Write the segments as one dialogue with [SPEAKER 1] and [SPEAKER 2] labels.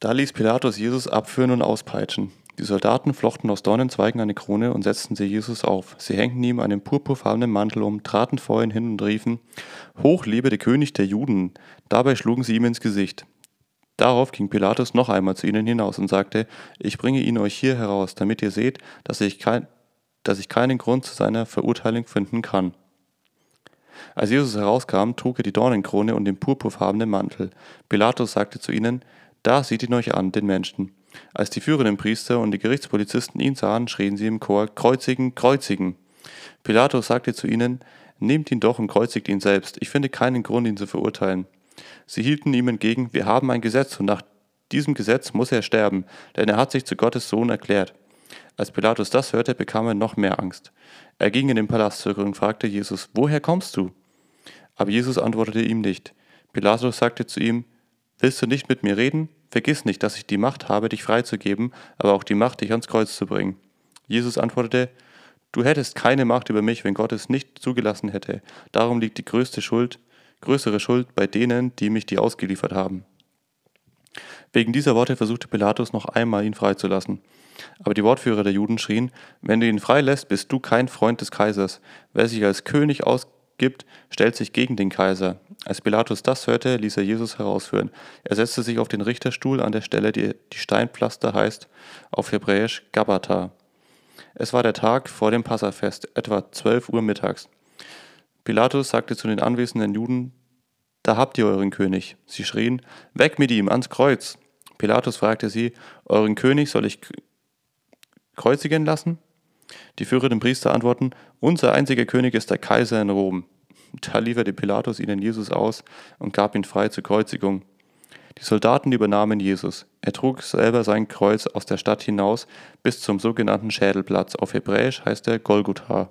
[SPEAKER 1] Da ließ Pilatus Jesus abführen und auspeitschen. Die Soldaten flochten aus Dornenzweigen eine Krone und setzten sie Jesus auf. Sie hängten ihm einen purpurfarbenen Mantel um, traten vor ihn hin und riefen: Hoch lebe der König der Juden! Dabei schlugen sie ihm ins Gesicht. Darauf ging Pilatus noch einmal zu ihnen hinaus und sagte: Ich bringe ihn euch hier heraus, damit ihr seht, dass ich, kein, dass ich keinen Grund zu seiner Verurteilung finden kann. Als Jesus herauskam, trug er die Dornenkrone und den purpurfarbenen Mantel. Pilatus sagte zu ihnen: da sieht ihn euch an, den Menschen. Als die führenden Priester und die Gerichtspolizisten ihn sahen, schrien sie im Chor, Kreuzigen, Kreuzigen. Pilatus sagte zu ihnen, Nehmt ihn doch und kreuzigt ihn selbst. Ich finde keinen Grund, ihn zu verurteilen. Sie hielten ihm entgegen, wir haben ein Gesetz und nach diesem Gesetz muss er sterben, denn er hat sich zu Gottes Sohn erklärt. Als Pilatus das hörte, bekam er noch mehr Angst. Er ging in den Palast zurück und fragte Jesus, woher kommst du? Aber Jesus antwortete ihm nicht. Pilatus sagte zu ihm, Willst du nicht mit mir reden? Vergiss nicht, dass ich die Macht habe, dich freizugeben, aber auch die Macht, dich ans Kreuz zu bringen. Jesus antwortete, Du hättest keine Macht über mich, wenn Gott es nicht zugelassen hätte. Darum liegt die größte Schuld, größere Schuld bei denen, die mich dir ausgeliefert haben. Wegen dieser Worte versuchte Pilatus noch einmal, ihn freizulassen. Aber die Wortführer der Juden schrien, wenn du ihn freilässt, bist du kein Freund des Kaisers. Wer sich als König ausgibt, stellt sich gegen den Kaiser. Als Pilatus das hörte, ließ er Jesus herausführen. Er setzte sich auf den Richterstuhl an der Stelle, die, die Steinpflaster heißt, auf Hebräisch Gabata. Es war der Tag vor dem Passafest, etwa zwölf Uhr mittags. Pilatus sagte zu den anwesenden Juden, da habt ihr euren König. Sie schrien, weg mit ihm, ans Kreuz. Pilatus fragte sie, euren König soll ich kreuzigen lassen? Die führenden Priester antworten, unser einziger König ist der Kaiser in Rom. Da lieferte Pilatus ihnen Jesus aus und gab ihn frei zur Kreuzigung. Die Soldaten übernahmen Jesus. Er trug selber sein Kreuz aus der Stadt hinaus bis zum sogenannten Schädelplatz. Auf Hebräisch heißt er Golgotha.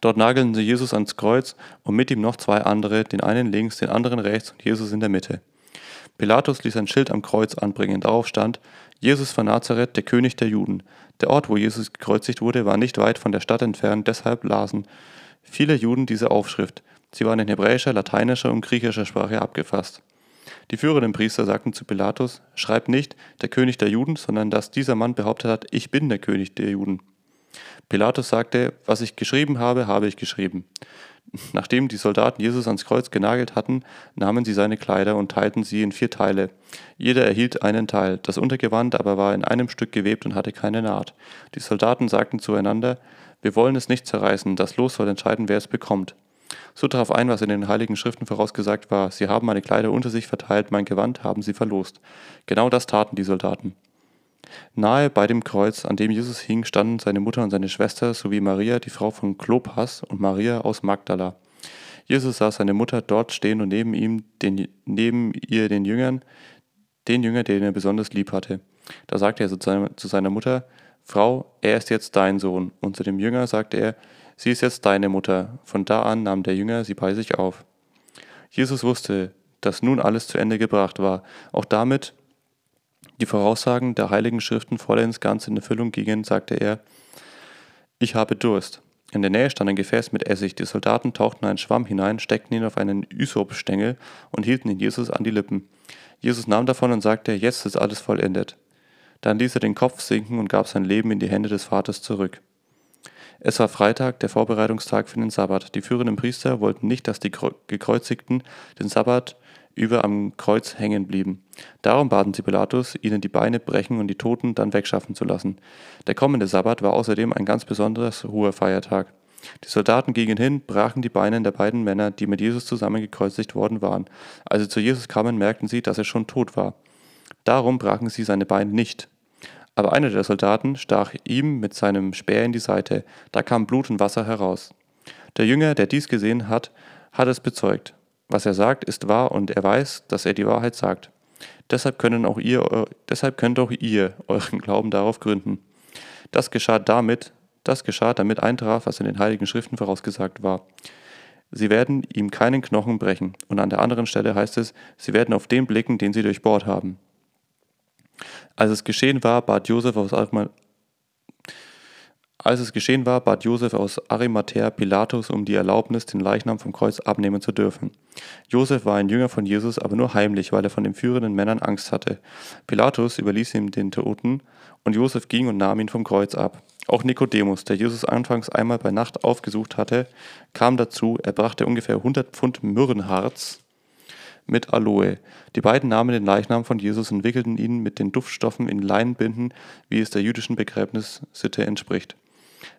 [SPEAKER 1] Dort nagelten sie Jesus ans Kreuz und mit ihm noch zwei andere, den einen links, den anderen rechts und Jesus in der Mitte. Pilatus ließ ein Schild am Kreuz anbringen. Darauf stand: Jesus von Nazareth, der König der Juden. Der Ort, wo Jesus gekreuzigt wurde, war nicht weit von der Stadt entfernt, deshalb lasen viele Juden diese Aufschrift. Sie waren in hebräischer, lateinischer und griechischer Sprache abgefasst. Die führenden Priester sagten zu Pilatus, schreib nicht der König der Juden, sondern dass dieser Mann behauptet hat, ich bin der König der Juden. Pilatus sagte, was ich geschrieben habe, habe ich geschrieben. Nachdem die Soldaten Jesus ans Kreuz genagelt hatten, nahmen sie seine Kleider und teilten sie in vier Teile. Jeder erhielt einen Teil, das Untergewand aber war in einem Stück gewebt und hatte keine Naht. Die Soldaten sagten zueinander, wir wollen es nicht zerreißen, das Los soll entscheiden, wer es bekommt. So traf ein, was in den heiligen Schriften vorausgesagt war, sie haben meine Kleider unter sich verteilt, mein Gewand haben sie verlost. Genau das taten die Soldaten. Nahe bei dem Kreuz, an dem Jesus hing, standen seine Mutter und seine Schwester sowie Maria, die Frau von Klopas, und Maria aus Magdala. Jesus sah seine Mutter dort stehen und neben ihm, den, neben ihr den Jüngern, den Jünger, den er besonders lieb hatte. Da sagte er zu seiner Mutter, Frau, er ist jetzt dein Sohn. Und zu dem Jünger sagte er, sie ist jetzt deine Mutter. Von da an nahm der Jünger sie bei sich auf. Jesus wusste, dass nun alles zu Ende gebracht war, auch damit die Voraussagen der heiligen Schriften vollends ganz in Erfüllung gingen, sagte er, ich habe Durst. In der Nähe stand ein Gefäß mit Essig. Die Soldaten tauchten einen Schwamm hinein, steckten ihn auf einen Ysopstängel und hielten ihn Jesus an die Lippen. Jesus nahm davon und sagte, jetzt ist alles vollendet. Dann ließ er den Kopf sinken und gab sein Leben in die Hände des Vaters zurück. Es war Freitag, der Vorbereitungstag für den Sabbat. Die führenden Priester wollten nicht, dass die Gekreuzigten den Sabbat über am Kreuz hängen blieben. Darum baten sie Pilatus, ihnen die Beine brechen und die Toten dann wegschaffen zu lassen. Der kommende Sabbat war außerdem ein ganz besonderes hoher Feiertag. Die Soldaten gingen hin, brachen die Beine der beiden Männer, die mit Jesus zusammen gekreuzigt worden waren. Als sie zu Jesus kamen, merkten sie, dass er schon tot war. Darum brachen sie seine Beine nicht. Aber einer der Soldaten stach ihm mit seinem Speer in die Seite. Da kam Blut und Wasser heraus. Der Jünger, der dies gesehen hat, hat es bezeugt. Was er sagt, ist wahr und er weiß, dass er die Wahrheit sagt. Deshalb, können auch ihr, deshalb könnt auch ihr euren Glauben darauf gründen. Das geschah damit, das geschah, damit eintraf, was in den heiligen Schriften vorausgesagt war. Sie werden ihm keinen Knochen brechen. Und an der anderen Stelle heißt es, sie werden auf den blicken, den sie durchbohrt haben. Als es geschehen war, bat Josef aus Als es geschehen war, bat Josef aus Arimathäa Pilatus um die Erlaubnis, den Leichnam vom Kreuz abnehmen zu dürfen. Josef war ein Jünger von Jesus, aber nur heimlich, weil er von den führenden Männern Angst hatte. Pilatus überließ ihm den Toten, und Josef ging und nahm ihn vom Kreuz ab. Auch Nikodemus, der Jesus anfangs einmal bei Nacht aufgesucht hatte, kam dazu. Er brachte ungefähr 100 Pfund Myrrhenharz mit Aloe. Die beiden nahmen den Leichnam von Jesus und wickelten ihn mit den Duftstoffen in Leinenbinden, wie es der jüdischen Begräbnissitte entspricht.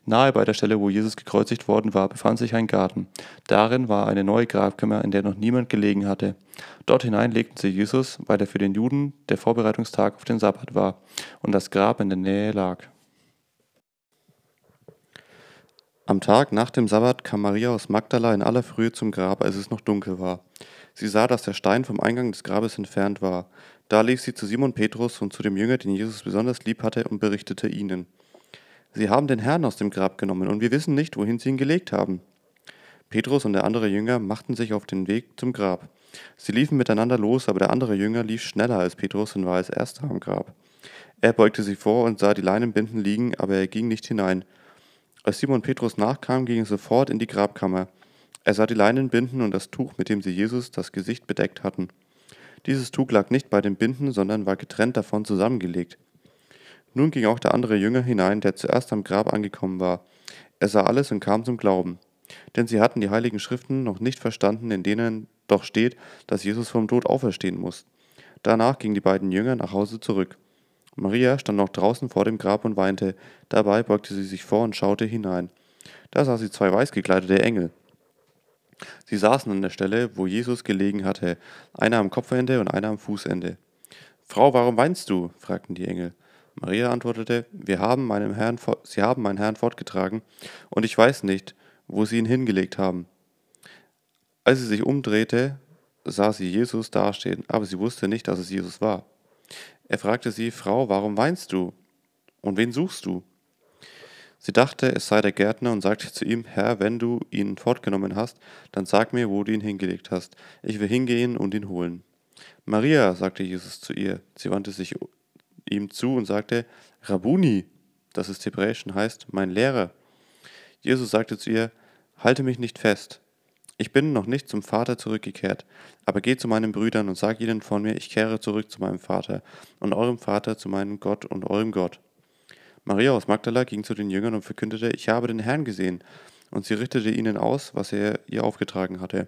[SPEAKER 1] Nahe bei der Stelle, wo Jesus gekreuzigt worden war, befand sich ein Garten. Darin war eine neue Grabkammer, in der noch niemand gelegen hatte. Dort hinein legten sie Jesus, weil er für den Juden der Vorbereitungstag auf den Sabbat war und das Grab in der Nähe lag. Am Tag nach dem Sabbat kam Maria aus Magdala in aller Frühe zum Grab, als es noch dunkel war. Sie sah, dass der Stein vom Eingang des Grabes entfernt war. Da lief sie zu Simon Petrus und zu dem Jünger, den Jesus besonders lieb hatte, und berichtete ihnen. Sie haben den Herrn aus dem Grab genommen, und wir wissen nicht, wohin sie ihn gelegt haben. Petrus und der andere Jünger machten sich auf den Weg zum Grab. Sie liefen miteinander los, aber der andere Jünger lief schneller als Petrus und war als erster am Grab. Er beugte sich vor und sah die Leinenbinden liegen, aber er ging nicht hinein. Als Simon Petrus nachkam, ging er sofort in die Grabkammer. Er sah die Leinenbinden und das Tuch, mit dem sie Jesus das Gesicht bedeckt hatten. Dieses Tuch lag nicht bei den Binden, sondern war getrennt davon zusammengelegt. Nun ging auch der andere Jünger hinein, der zuerst am Grab angekommen war. Er sah alles und kam zum Glauben. Denn sie hatten die heiligen Schriften noch nicht verstanden, in denen doch steht, dass Jesus vom Tod auferstehen muss. Danach gingen die beiden Jünger nach Hause zurück. Maria stand noch draußen vor dem Grab und weinte. Dabei beugte sie sich vor und schaute hinein. Da sah sie zwei weiß gekleidete Engel. Sie saßen an der Stelle, wo Jesus gelegen hatte, einer am Kopfende und einer am Fußende. Frau, warum weinst du? fragten die Engel. Maria antwortete, Wir haben meinem Herrn, Sie haben meinen Herrn fortgetragen, und ich weiß nicht, wo Sie ihn hingelegt haben. Als sie sich umdrehte, sah sie Jesus dastehen, aber sie wusste nicht, dass es Jesus war. Er fragte sie, Frau, warum weinst du? Und wen suchst du? Sie dachte, es sei der Gärtner und sagte zu ihm, Herr, wenn du ihn fortgenommen hast, dann sag mir, wo du ihn hingelegt hast. Ich will hingehen und ihn holen. Maria, sagte Jesus zu ihr. Sie wandte sich ihm zu und sagte, Rabuni, das ist hebräisch und heißt mein Lehrer. Jesus sagte zu ihr, halte mich nicht fest. Ich bin noch nicht zum Vater zurückgekehrt, aber geh zu meinen Brüdern und sag ihnen von mir, ich kehre zurück zu meinem Vater und eurem Vater zu meinem Gott und eurem Gott. Maria aus Magdala ging zu den Jüngern und verkündete, ich habe den Herrn gesehen, und sie richtete ihnen aus, was er ihr aufgetragen hatte.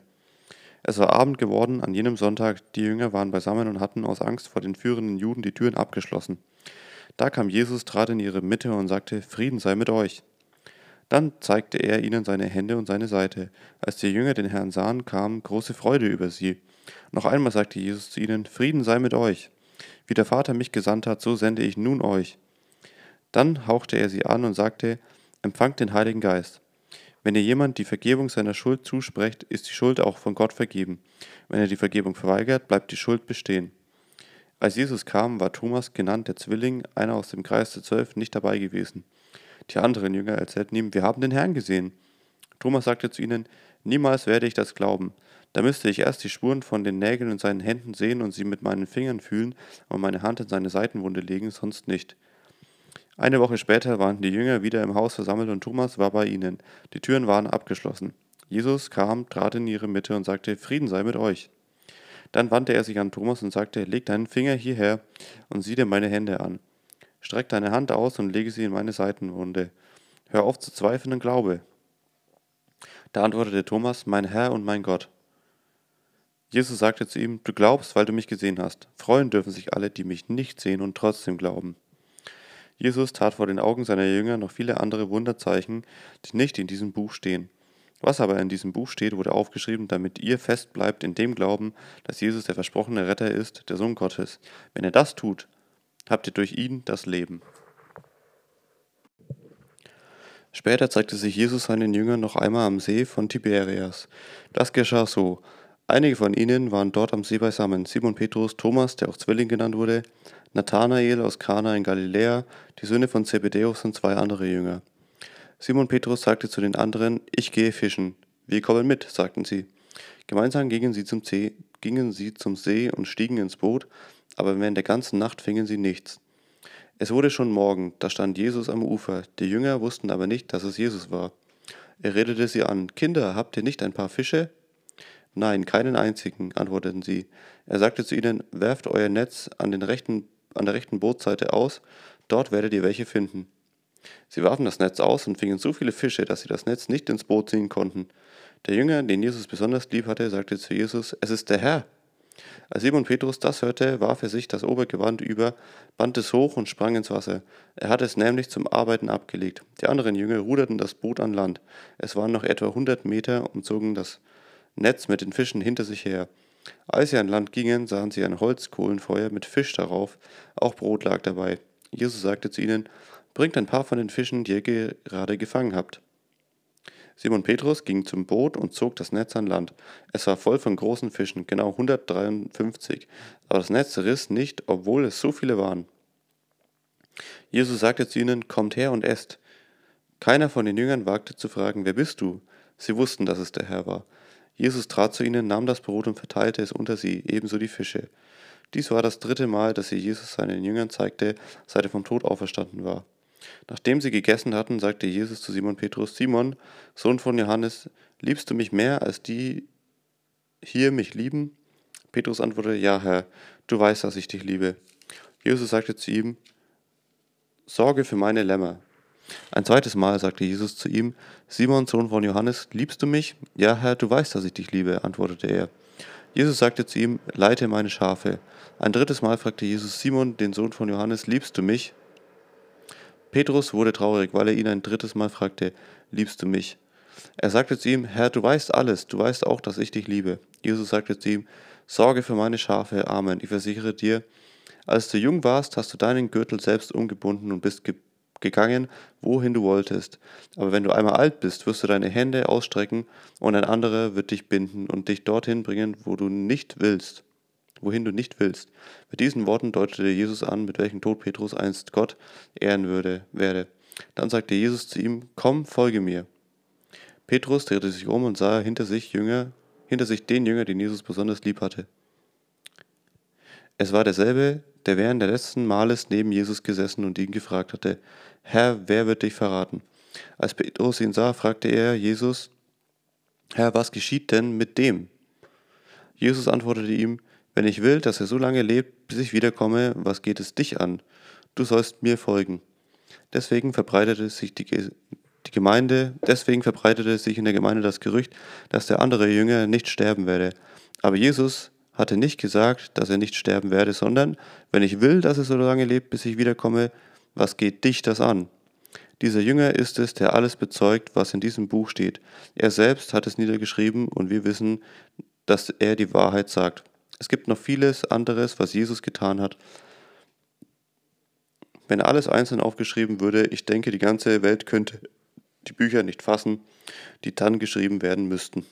[SPEAKER 1] Es war Abend geworden an jenem Sonntag, die Jünger waren beisammen und hatten aus Angst vor den führenden Juden die Türen abgeschlossen. Da kam Jesus, trat in ihre Mitte und sagte, Frieden sei mit euch. Dann zeigte er ihnen seine Hände und seine Seite. Als die Jünger den Herrn sahen, kam große Freude über sie. Noch einmal sagte Jesus zu ihnen, Frieden sei mit euch. Wie der Vater mich gesandt hat, so sende ich nun euch. Dann hauchte er sie an und sagte, Empfangt den Heiligen Geist. Wenn ihr jemand die Vergebung seiner Schuld zusprecht, ist die Schuld auch von Gott vergeben. Wenn er die Vergebung verweigert, bleibt die Schuld bestehen. Als Jesus kam, war Thomas, genannt der Zwilling, einer aus dem Kreis der Zwölf, nicht dabei gewesen. Die anderen Jünger erzählten ihm, wir haben den Herrn gesehen. Thomas sagte zu ihnen, niemals werde ich das glauben. Da müsste ich erst die Spuren von den Nägeln in seinen Händen sehen und sie mit meinen Fingern fühlen und meine Hand in seine Seitenwunde legen, sonst nicht. Eine Woche später waren die Jünger wieder im Haus versammelt und Thomas war bei ihnen. Die Türen waren abgeschlossen. Jesus kam, trat in ihre Mitte und sagte, Frieden sei mit euch. Dann wandte er sich an Thomas und sagte, leg deinen Finger hierher und sieh dir meine Hände an. Streck deine Hand aus und lege sie in meine Seitenwunde. Hör auf zu zweifeln und glaube. Da antwortete Thomas, mein Herr und mein Gott. Jesus sagte zu ihm, du glaubst, weil du mich gesehen hast. Freuen dürfen sich alle, die mich nicht sehen und trotzdem glauben. Jesus tat vor den Augen seiner Jünger noch viele andere Wunderzeichen, die nicht in diesem Buch stehen. Was aber in diesem Buch steht, wurde aufgeschrieben, damit ihr fest bleibt in dem Glauben, dass Jesus der versprochene Retter ist, der Sohn Gottes. Wenn ihr das tut, habt ihr durch ihn das Leben. Später zeigte sich Jesus seinen Jüngern noch einmal am See von Tiberias. Das geschah so. Einige von ihnen waren dort am See beisammen. Simon Petrus, Thomas, der auch Zwilling genannt wurde, Nathanael aus Kana in Galiläa, die Söhne von Zebedäus und zwei andere Jünger. Simon Petrus sagte zu den anderen, ich gehe fischen. Wir kommen mit, sagten sie. Gemeinsam gingen sie zum See, gingen sie zum See und stiegen ins Boot, aber während der ganzen Nacht fingen sie nichts. Es wurde schon Morgen, da stand Jesus am Ufer, die Jünger wussten aber nicht, dass es Jesus war. Er redete sie an, Kinder, habt ihr nicht ein paar Fische? Nein, keinen einzigen, antworteten sie. Er sagte zu ihnen, werft euer Netz an, den rechten, an der rechten Bootseite aus, dort werdet ihr welche finden. Sie warfen das Netz aus und fingen so viele Fische, dass sie das Netz nicht ins Boot ziehen konnten. Der Jünger, den Jesus besonders lieb hatte, sagte zu Jesus, es ist der Herr. Als Simon Petrus das hörte, warf er sich das Obergewand über, band es hoch und sprang ins Wasser. Er hatte es nämlich zum Arbeiten abgelegt. Die anderen Jünger ruderten das Boot an Land. Es waren noch etwa hundert Meter und zogen das Netz mit den Fischen hinter sich her. Als sie an Land gingen, sahen sie ein Holzkohlenfeuer mit Fisch darauf, auch Brot lag dabei. Jesus sagte zu ihnen, Bringt ein paar von den Fischen, die ihr gerade gefangen habt. Simon Petrus ging zum Boot und zog das Netz an Land. Es war voll von großen Fischen, genau 153, aber das Netz riss nicht, obwohl es so viele waren. Jesus sagte zu ihnen, Kommt her und esst. Keiner von den Jüngern wagte zu fragen, Wer bist du? Sie wussten, dass es der Herr war. Jesus trat zu ihnen, nahm das Brot und verteilte es unter sie, ebenso die Fische. Dies war das dritte Mal, dass sie Jesus seinen Jüngern zeigte, seit er vom Tod auferstanden war. Nachdem sie gegessen hatten, sagte Jesus zu Simon Petrus, Simon, Sohn von Johannes, liebst du mich mehr, als die hier mich lieben? Petrus antwortete, ja, Herr, du weißt, dass ich dich liebe. Jesus sagte zu ihm, Sorge für meine Lämmer. Ein zweites Mal sagte Jesus zu ihm, Simon, Sohn von Johannes, liebst du mich? Ja, Herr, du weißt, dass ich dich liebe, antwortete er. Jesus sagte zu ihm, leite meine Schafe. Ein drittes Mal fragte Jesus Simon, den Sohn von Johannes, liebst du mich? Petrus wurde traurig, weil er ihn ein drittes Mal fragte, liebst du mich? Er sagte zu ihm, Herr, du weißt alles, du weißt auch, dass ich dich liebe. Jesus sagte zu ihm, Sorge für meine Schafe, Amen. Ich versichere dir, als du jung warst, hast du deinen Gürtel selbst umgebunden und bist ge gegangen, wohin du wolltest. Aber wenn du einmal alt bist, wirst du deine Hände ausstrecken und ein anderer wird dich binden und dich dorthin bringen, wo du nicht willst wohin du nicht willst. Mit diesen Worten deutete Jesus an, mit welchem Tod Petrus einst Gott ehren würde, werde. Dann sagte Jesus zu ihm, komm, folge mir. Petrus drehte sich um und sah hinter sich Jünger, hinter sich den Jünger, den Jesus besonders lieb hatte. Es war derselbe, der während der letzten Males neben Jesus gesessen und ihn gefragt hatte, Herr, wer wird dich verraten? Als Petrus ihn sah, fragte er Jesus, Herr, was geschieht denn mit dem? Jesus antwortete ihm, wenn ich will, dass er so lange lebt, bis ich wiederkomme, was geht es dich an? Du sollst mir folgen. Deswegen verbreitete sich die, die Gemeinde, deswegen verbreitete sich in der Gemeinde das Gerücht, dass der andere Jünger nicht sterben werde. Aber Jesus hatte nicht gesagt, dass er nicht sterben werde, sondern wenn ich will, dass er so lange lebt, bis ich wiederkomme, was geht dich das an? Dieser Jünger ist es, der alles bezeugt, was in diesem Buch steht. Er selbst hat es niedergeschrieben und wir wissen, dass er die Wahrheit sagt. Es gibt noch vieles anderes, was Jesus getan hat. Wenn alles einzeln aufgeschrieben würde, ich denke, die ganze Welt könnte die Bücher nicht fassen, die dann geschrieben werden müssten.